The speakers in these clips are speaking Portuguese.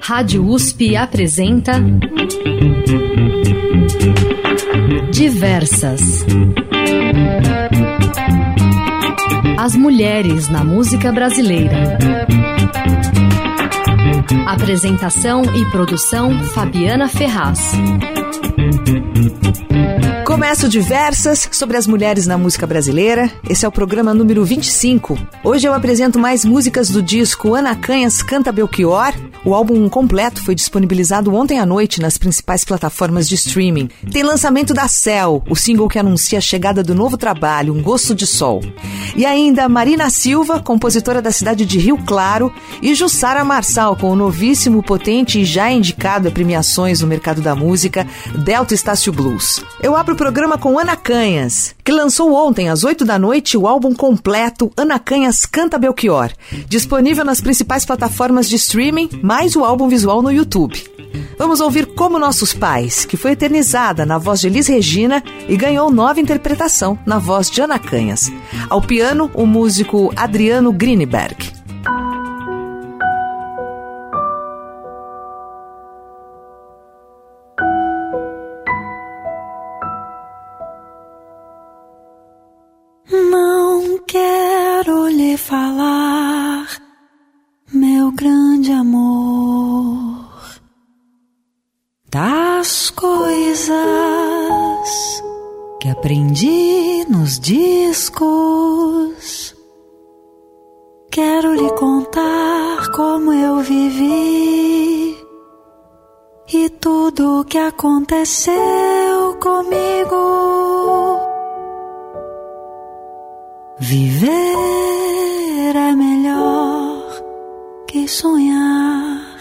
Rádio USP apresenta Diversas. As mulheres na música brasileira. Apresentação e produção Fabiana Ferraz. Começo diversas sobre as mulheres na música brasileira. Esse é o programa número 25. Hoje eu apresento mais músicas do disco Ana Canhas Canta Belchior. O álbum completo foi disponibilizado ontem à noite nas principais plataformas de streaming. Tem lançamento da Cell, o single que anuncia a chegada do novo trabalho, Um Gosto de Sol. E ainda Marina Silva, compositora da cidade de Rio Claro, e Jussara Marçal, com o novíssimo, potente e já indicado a premiações no mercado da música, Delta Estácio Blues. Eu abro o programa com Ana Canhas, que lançou ontem, às 8 da noite, o álbum completo Ana Canhas Canta Belchior, disponível nas principais plataformas de streaming, mais o álbum visual no YouTube. Vamos ouvir Como Nossos Pais, que foi eternizada na voz de Elis Regina e ganhou nova interpretação na voz de Ana Canhas. Ao piano, o músico Adriano Greenberg. Que aconteceu comigo. Viver é melhor que sonhar.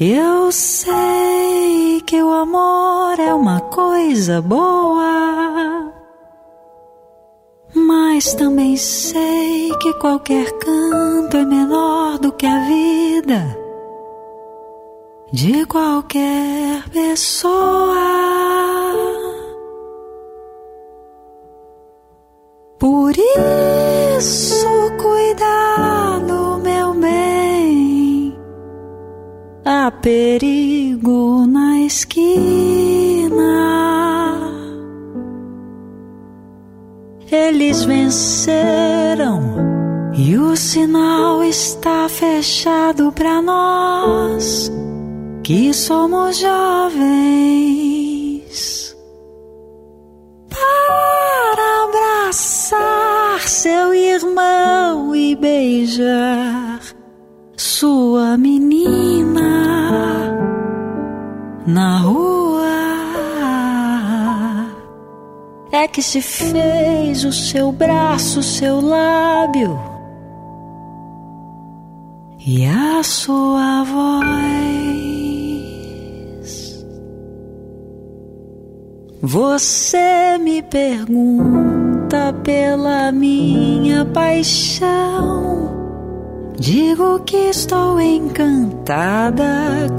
Eu sei que o amor é uma coisa boa, mas também sei que qualquer canto é menor do que a vida de qualquer pessoa. Por isso, cuidado, meu bem. Há perigo na esquina. Eles venceram e o sinal está fechado para nós que somos jovens. Para abraçar seu irmão e beijar sua menina na rua. É que se fez o seu braço, seu lábio e a sua voz. Você me pergunta pela minha paixão. Digo que estou encantada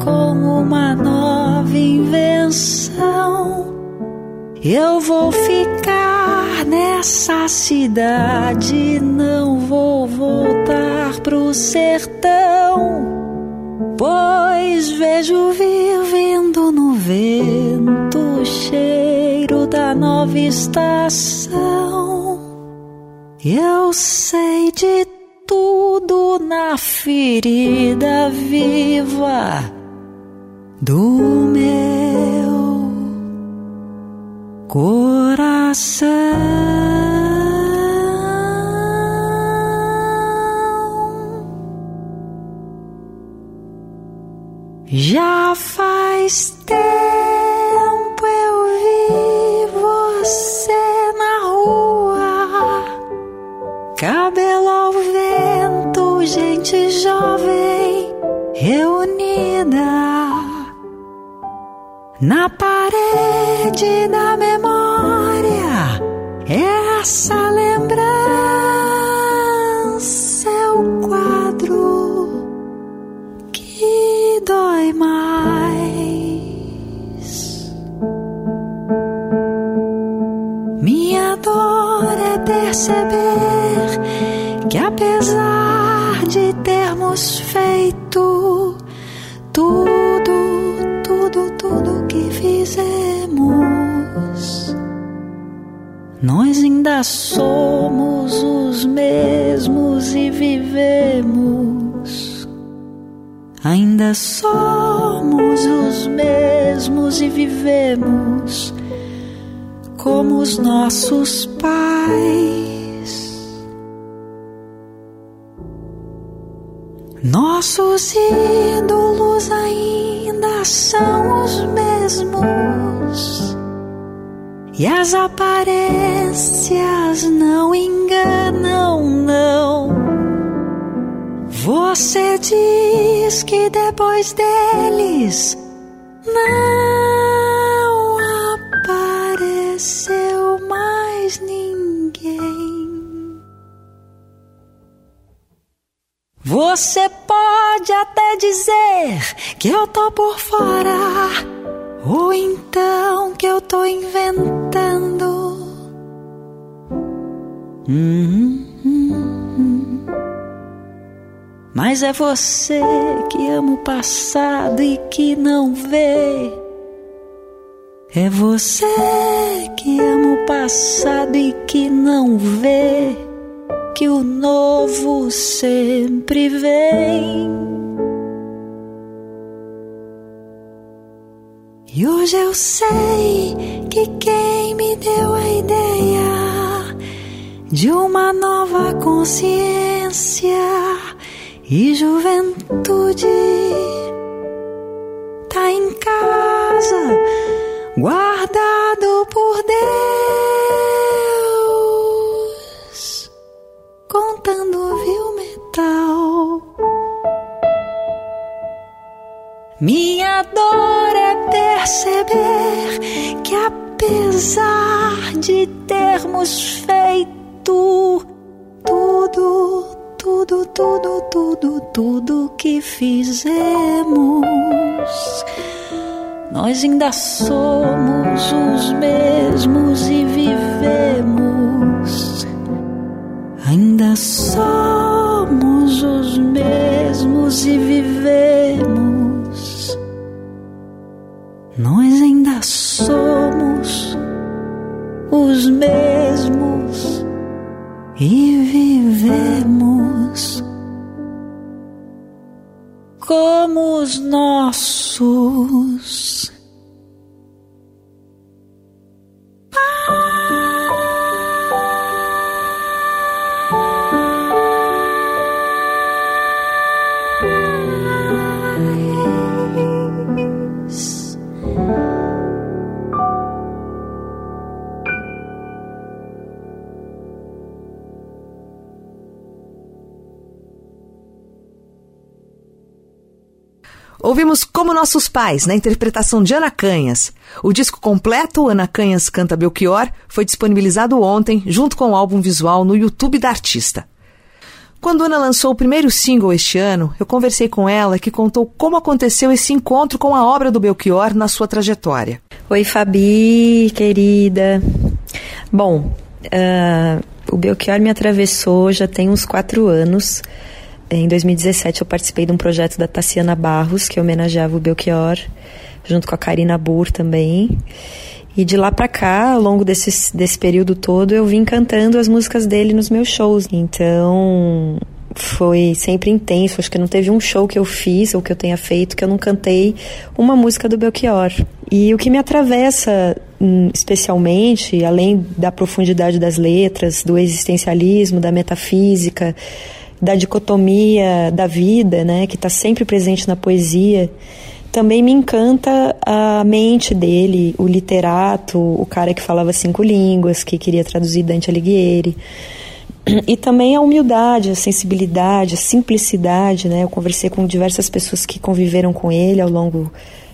com uma nova invenção. Eu vou ficar nessa cidade, não vou voltar pro sertão. Pois vejo vir vindo no vento cheiro da nova estação. Eu sei de tudo na ferida viva do meu coração. Já faz tempo você na rua, cabelo ao vento, gente jovem reunida na parede da memória. Essa ainda somos os mesmos e vivemos. Ainda somos os mesmos e vivemos como os nossos pais. Nossos ídolos ainda são os mesmos. E as aparências não enganam, não. Você diz que depois deles não apareceu mais ninguém. Você pode até dizer que eu tô por fora, ou então que eu tô inventando. Hum, hum, hum. Mas é você que ama o passado e que não vê. É você que ama o passado e que não vê que o novo sempre vem. E hoje eu sei que quem me deu a ideia de uma nova consciência e juventude tá em casa, guardado por Deus, contando viu metal. Minha dor é perceber que apesar de termos feito tudo, tudo, tudo, tudo, tudo que fizemos, nós ainda somos os mesmos e vivemos. Ainda somos os mesmos e vivemos. Somos os mesmos e vivemos como os nossos. Ouvimos Como Nossos Pais, na interpretação de Ana Canhas. O disco completo, Ana Canhas Canta Belchior, foi disponibilizado ontem, junto com o álbum visual, no YouTube da artista. Quando Ana lançou o primeiro single este ano, eu conversei com ela que contou como aconteceu esse encontro com a obra do Belchior na sua trajetória. Oi, Fabi, querida. Bom, ah, o Belchior me atravessou já tem uns quatro anos. Em 2017 eu participei de um projeto da Tassiana Barros, que homenageava o Belchior, junto com a Karina Burr também. E de lá pra cá, ao longo desse, desse período todo, eu vim cantando as músicas dele nos meus shows. Então, foi sempre intenso. Acho que não teve um show que eu fiz ou que eu tenha feito que eu não cantei uma música do Belchior. E o que me atravessa hum, especialmente, além da profundidade das letras, do existencialismo, da metafísica, da dicotomia da vida, né, que está sempre presente na poesia, também me encanta a mente dele, o literato, o cara que falava cinco línguas, que queria traduzir Dante Alighieri. E também a humildade, a sensibilidade, a simplicidade, né? Eu conversei com diversas pessoas que conviveram com ele ao longo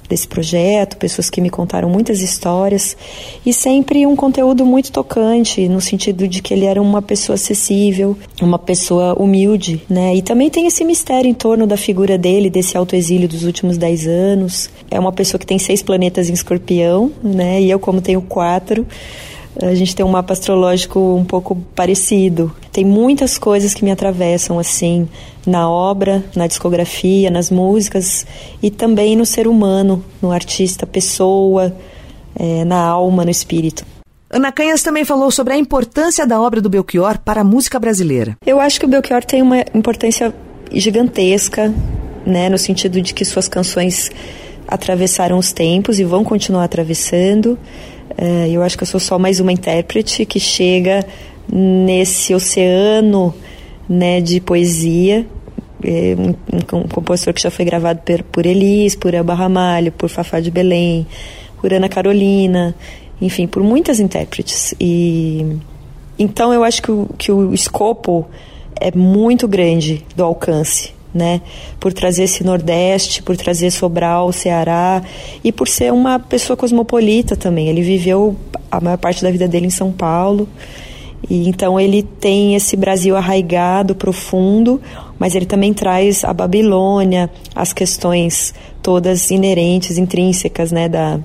desse projeto, pessoas que me contaram muitas histórias e sempre um conteúdo muito tocante, no sentido de que ele era uma pessoa acessível, uma pessoa humilde, né? E também tem esse mistério em torno da figura dele, desse autoexílio dos últimos dez anos. É uma pessoa que tem seis planetas em escorpião, né? E eu, como tenho quatro, a gente tem um mapa astrológico um pouco parecido. Tem muitas coisas que me atravessam, assim, na obra, na discografia, nas músicas e também no ser humano, no artista, pessoa, é, na alma, no espírito. Ana Canhas também falou sobre a importância da obra do Belchior para a música brasileira. Eu acho que o Belchior tem uma importância gigantesca, né, no sentido de que suas canções atravessaram os tempos e vão continuar atravessando. Uh, eu acho que eu sou só mais uma intérprete que chega nesse oceano né, de poesia. É um, um, compositor que já foi gravado por, por Elis, por Elba Ramalho, por Fafá de Belém, por Ana Carolina, enfim, por muitas intérpretes. E então eu acho que o, que o escopo é muito grande do alcance né? Por trazer esse Nordeste, por trazer Sobral, Ceará e por ser uma pessoa cosmopolita também. Ele viveu a maior parte da vida dele em São Paulo. E então ele tem esse Brasil arraigado, profundo, mas ele também traz a Babilônia, as questões todas inerentes, intrínsecas, né, da,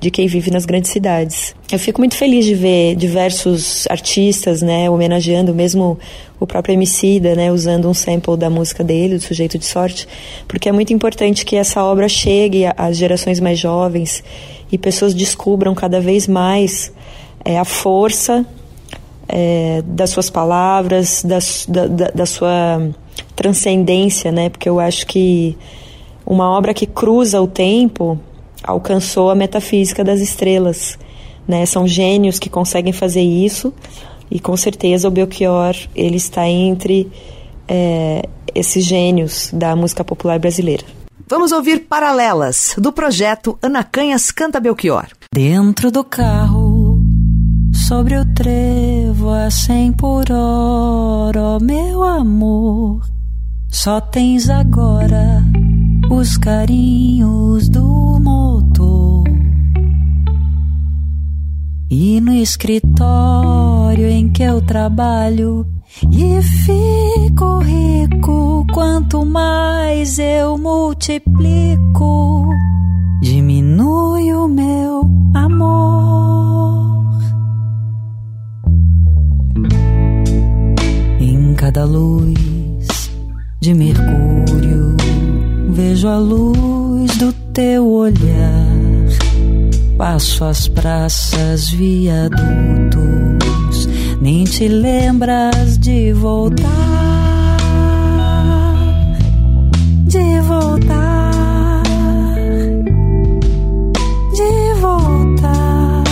de quem vive nas grandes cidades. Eu fico muito feliz de ver diversos artistas, né, homenageando mesmo o próprio Emicida, né, usando um sample da música dele, do Sujeito de Sorte, porque é muito importante que essa obra chegue às gerações mais jovens e pessoas descubram cada vez mais é, a força é, das suas palavras, das, da, da, da sua transcendência, né, porque eu acho que uma obra que cruza o tempo alcançou a metafísica das estrelas. Né? São gênios que conseguem fazer isso e com certeza o Belchior ele está entre é, esses gênios da música popular brasileira. Vamos ouvir Paralelas, do projeto Ana Canhas Canta Belchior. Dentro do carro, sobre o trevo a cem por hora, oh, meu amor, só tens agora os carinhos do motor. E no escritório em que eu trabalho e fico rico, quanto mais eu multiplico, diminui o meu amor. Cada luz de Mercúrio vejo a luz do teu olhar. Passo as praças, viadutos, nem te lembras de voltar. De voltar. De voltar.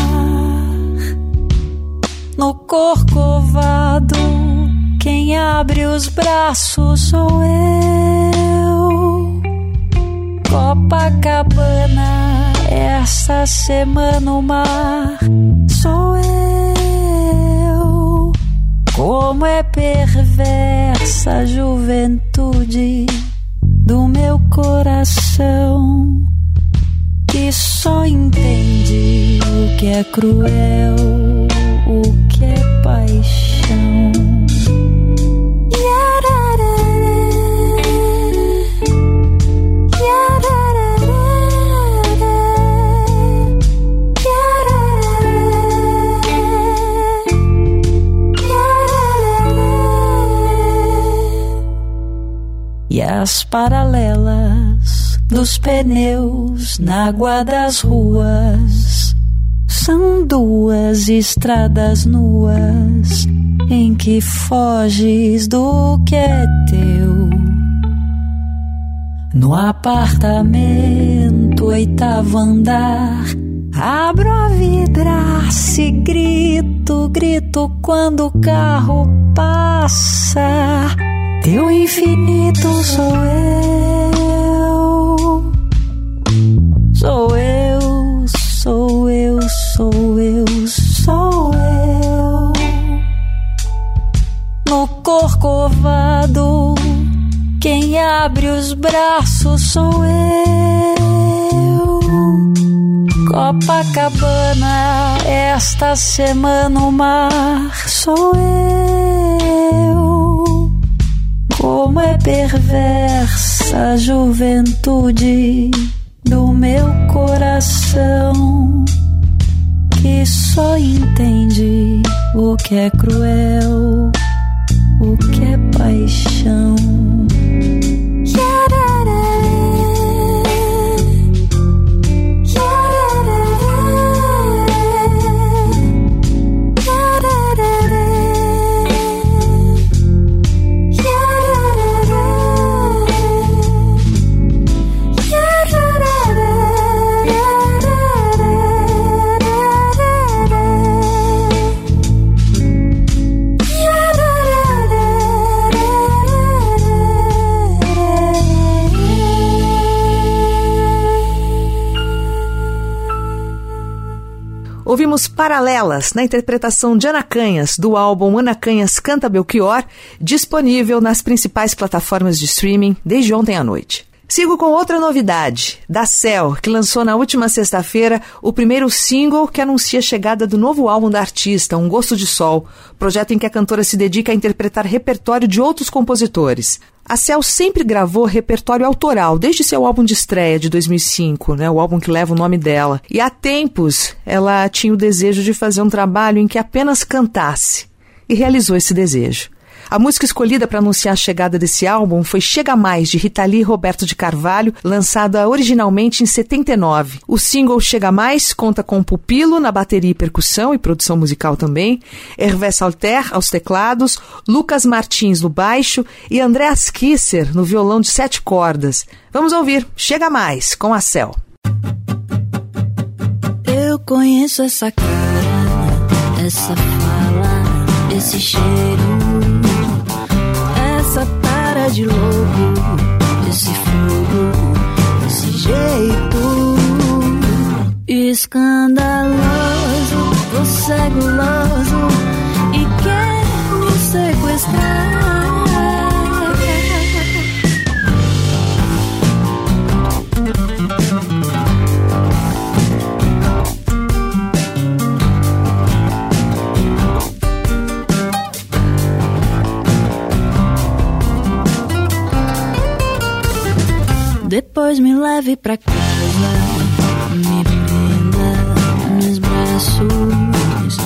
No corcovado, quem abre os braços sou eu. Copacabana, essa semana o mar sou eu. Como é perversa a juventude do meu coração, que só entende o que é cruel, as paralelas dos pneus na água das ruas são duas estradas nuas em que foges do que é teu. No apartamento, oitavo andar, abro a vidraça e grito, grito quando o carro passa teu infinito sou eu. Sou eu, sou eu, sou eu, sou eu. No corcovado, quem abre os braços sou eu. Copacabana, esta semana o mar sou eu. Como é perversa a juventude do meu coração, que só entende o que é cruel, o que é paixão. Paralelas na interpretação de Ana Canhas do álbum Ana Canhas Canta Belchior, disponível nas principais plataformas de streaming desde ontem à noite. Sigo com outra novidade, da Cell, que lançou na última sexta-feira o primeiro single que anuncia a chegada do novo álbum da artista, Um Gosto de Sol, projeto em que a cantora se dedica a interpretar repertório de outros compositores. A Cel sempre gravou repertório autoral, desde seu álbum de estreia de 2005, né, o álbum que leva o nome dela. E há tempos ela tinha o desejo de fazer um trabalho em que apenas cantasse. E realizou esse desejo. A música escolhida para anunciar a chegada desse álbum foi Chega Mais, de Rita Lee e Roberto de Carvalho, lançada originalmente em 79. O single Chega Mais conta com Pupilo na bateria e percussão e produção musical também, Hervé Salter aos teclados, Lucas Martins no baixo e Andréas Kisser no violão de sete cordas. Vamos ouvir Chega Mais com a Cel. Eu conheço essa cara, essa fala, esse cheiro de louco, esse fogo, esse jeito escandaloso, você é guloso e quer me sequestrar. Depois me leve pra casa, me prenda nos braços,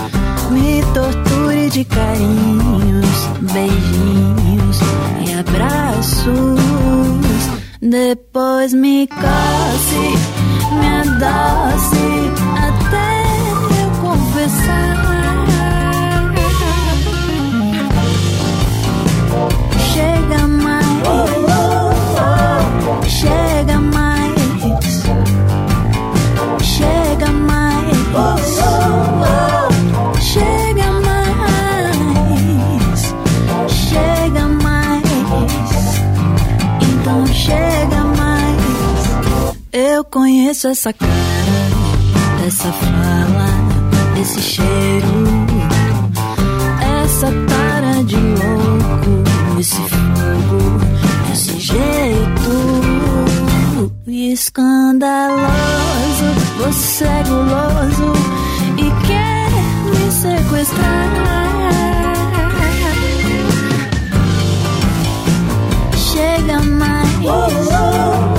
me torture de carinhos, beijinhos e abraços. Depois me coce, me adoce conheço essa cara, essa fala, esse cheiro, essa tara de louco, esse fogo, esse jeito escandaloso, você é guloso e quer me sequestrar. Chega mais, chega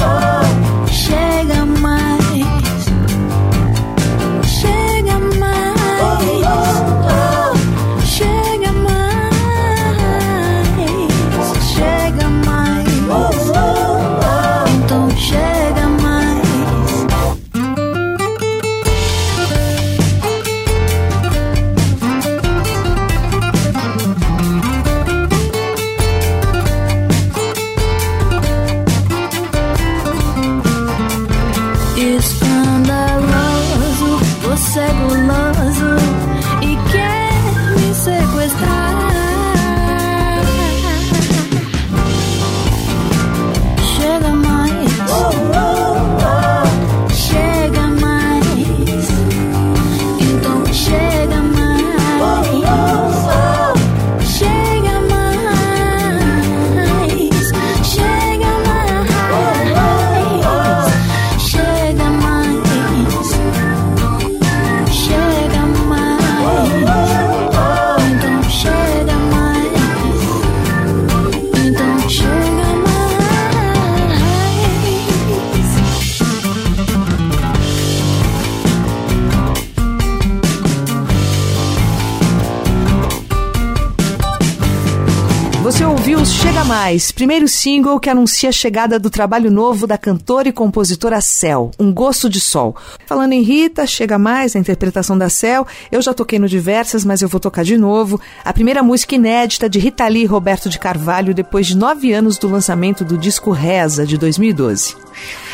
Mais, primeiro single que anuncia a chegada do trabalho novo da cantora e compositora Cel, Um Gosto de Sol. Falando em Rita, chega mais a interpretação da Cel. Eu já toquei no diversas, mas eu vou tocar de novo. A primeira música inédita de Rita Lee e Roberto de Carvalho depois de nove anos do lançamento do disco Reza, de 2012.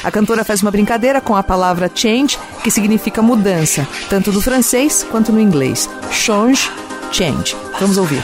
A cantora faz uma brincadeira com a palavra change, que significa mudança, tanto do francês quanto no inglês. Change, change. Vamos ouvir.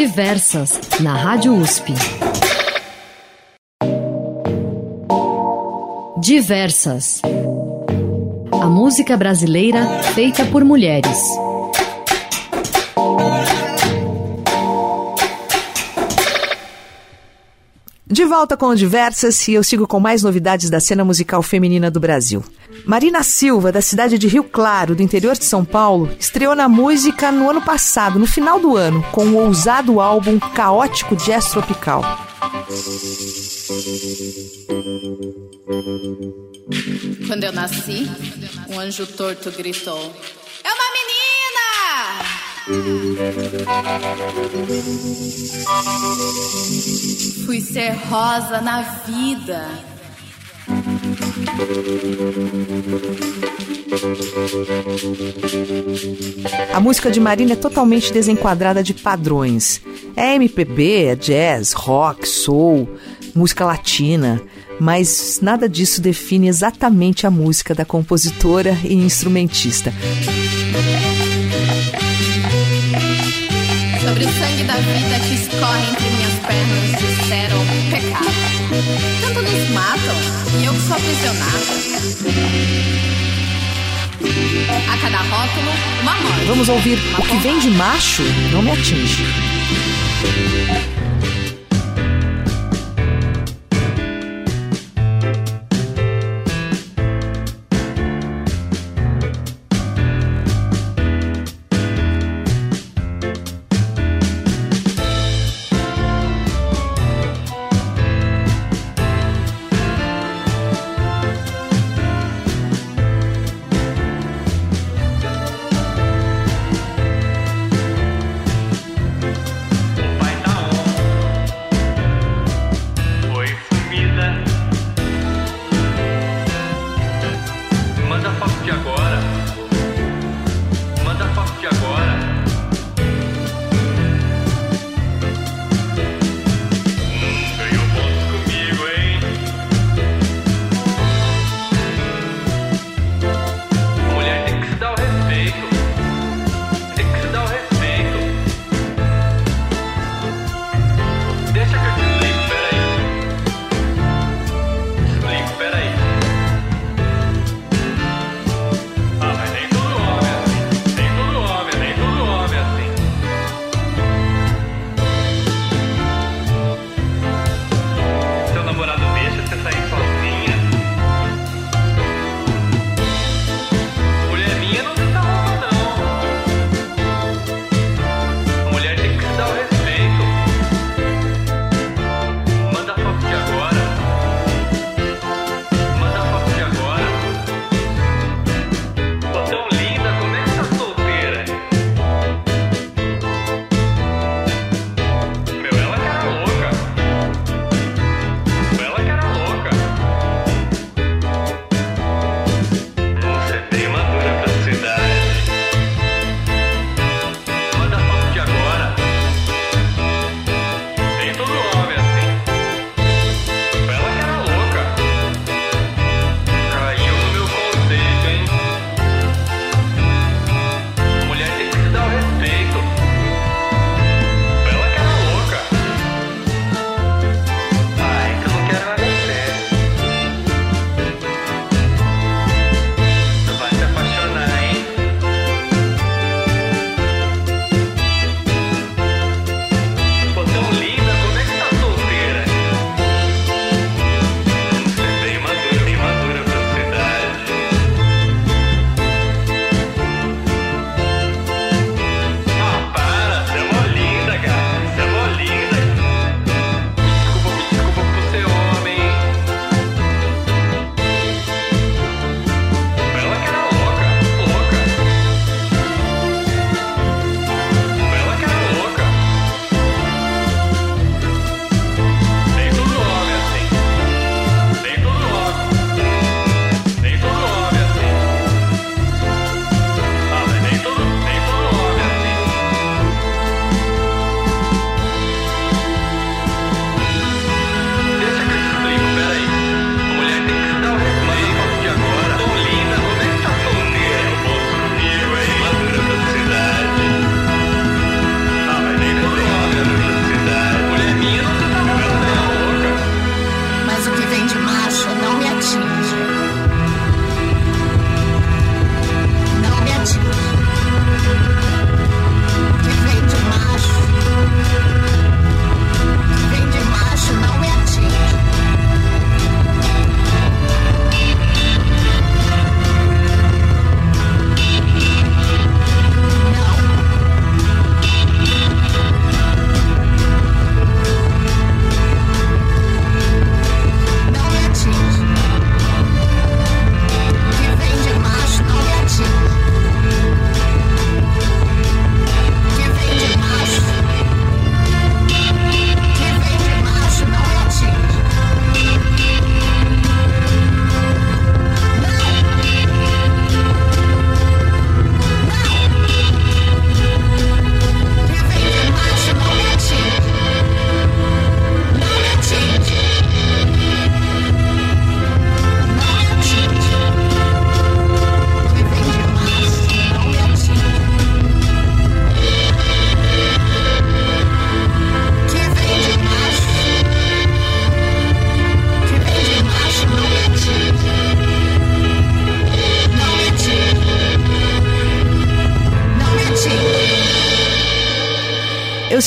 Diversas, na Rádio USP. Diversas. A música brasileira feita por mulheres. De volta com Diversas e eu sigo com mais novidades da cena musical feminina do Brasil. Marina Silva, da cidade de Rio Claro, do interior de São Paulo, estreou na música no ano passado, no final do ano, com o ousado álbum Caótico Jazz Tropical. Quando eu nasci, um anjo torto gritou: É uma Fui ser rosa na vida. A música de Marina é totalmente desenquadrada de padrões. É MPB, é jazz, rock, soul, música latina, mas nada disso define exatamente a música da compositora e instrumentista. Sobre o sangue da vida que escorre entre minhas pernas, disseram pecado. Tanto nos matam e eu sou aprisionada. A cada rótulo, uma morte. Vamos ouvir O que vem de macho não me atinge.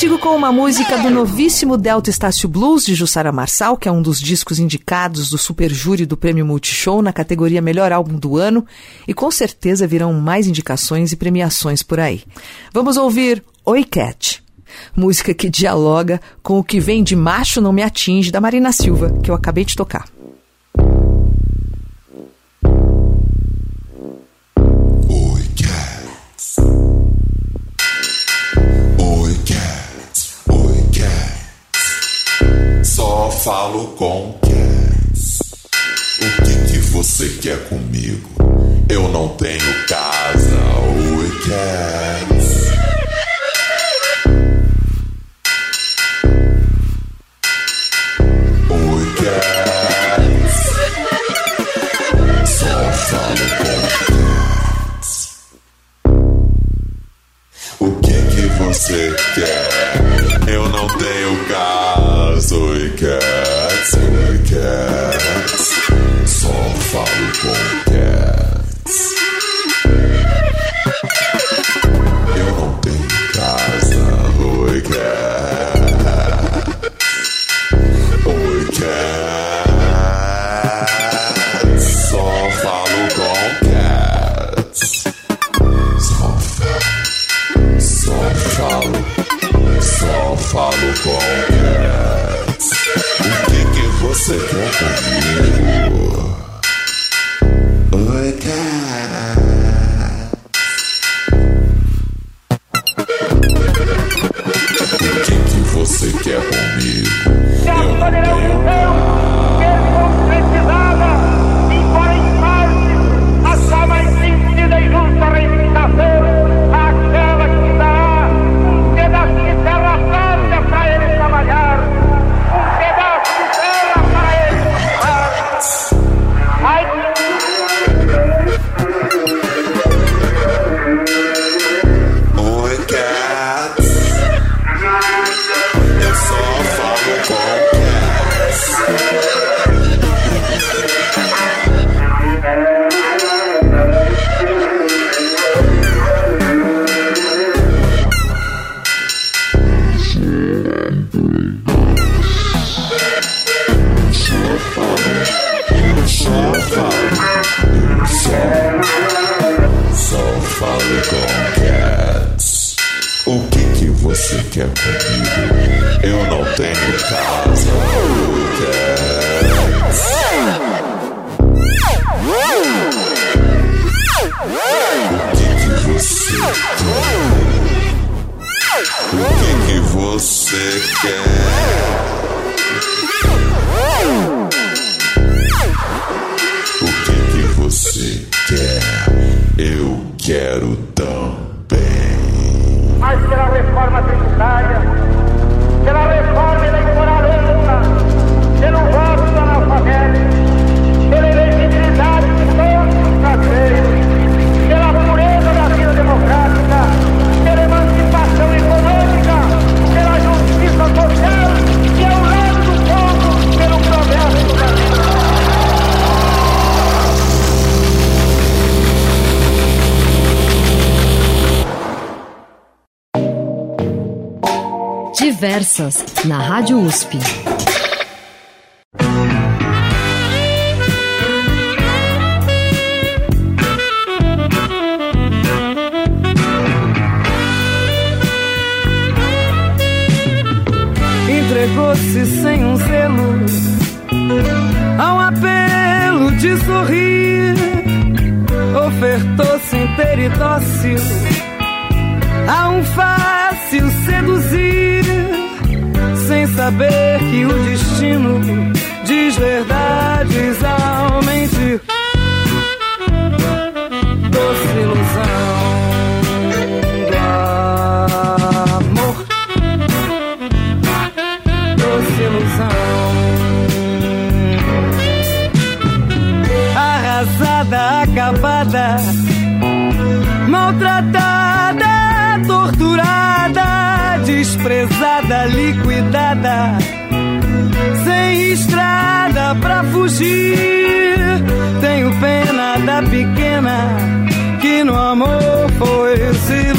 Sigo com uma música do novíssimo Delta Estácio Blues de Jussara Marçal, que é um dos discos indicados do Super Júri do Prêmio Multishow na categoria Melhor Álbum do Ano, e com certeza virão mais indicações e premiações por aí. Vamos ouvir Oi Cat, música que dialoga com o que vem de Macho Não Me Atinge da Marina Silva, que eu acabei de tocar. Falo com Cats. O que, que você quer comigo? Eu não tenho casa, oi Cats. falo com o O que, que você quer? Fale com Cats. O que que você quer comigo? Eu não tenho casa. Cats. O que que você quer? O que que você quer? O que que você quer, eu quero também. Mas pela reforma tributária, pela reforma eleitoral, pelo voto do analfabeto. Diversas, na Rádio USP. Entregou-se sem um zelo ao apelo de sorrir, ofertou-se inteiro e dócil a um fácil saber que o destino diz verdades ao liquidada, sem estrada pra fugir. Tenho pena da pequena que no amor foi se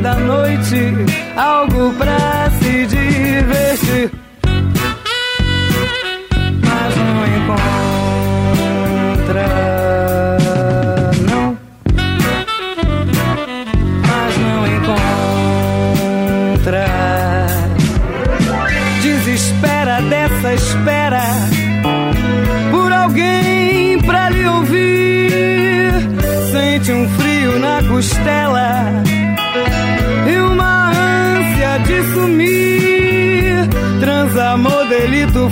toda noite algo pra do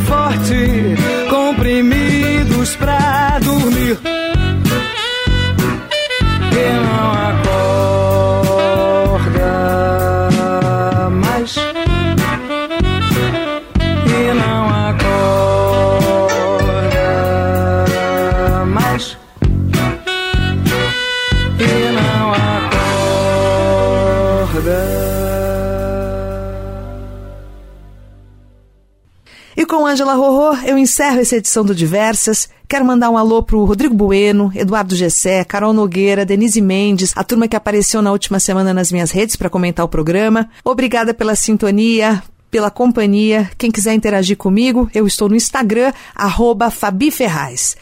Ângela Rorô, eu encerro essa edição do Diversas. Quero mandar um alô pro Rodrigo Bueno, Eduardo Gessé, Carol Nogueira, Denise Mendes, a turma que apareceu na última semana nas minhas redes para comentar o programa. Obrigada pela sintonia, pela companhia. Quem quiser interagir comigo, eu estou no Instagram, arroba Fabi Ferraz.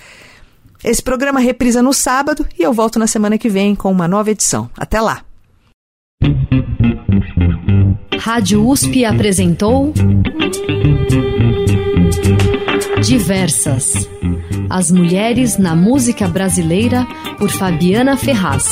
Esse programa reprisa no sábado e eu volto na semana que vem com uma nova edição. Até lá! Rádio USP apresentou Diversas. As mulheres na música brasileira por Fabiana Ferraz.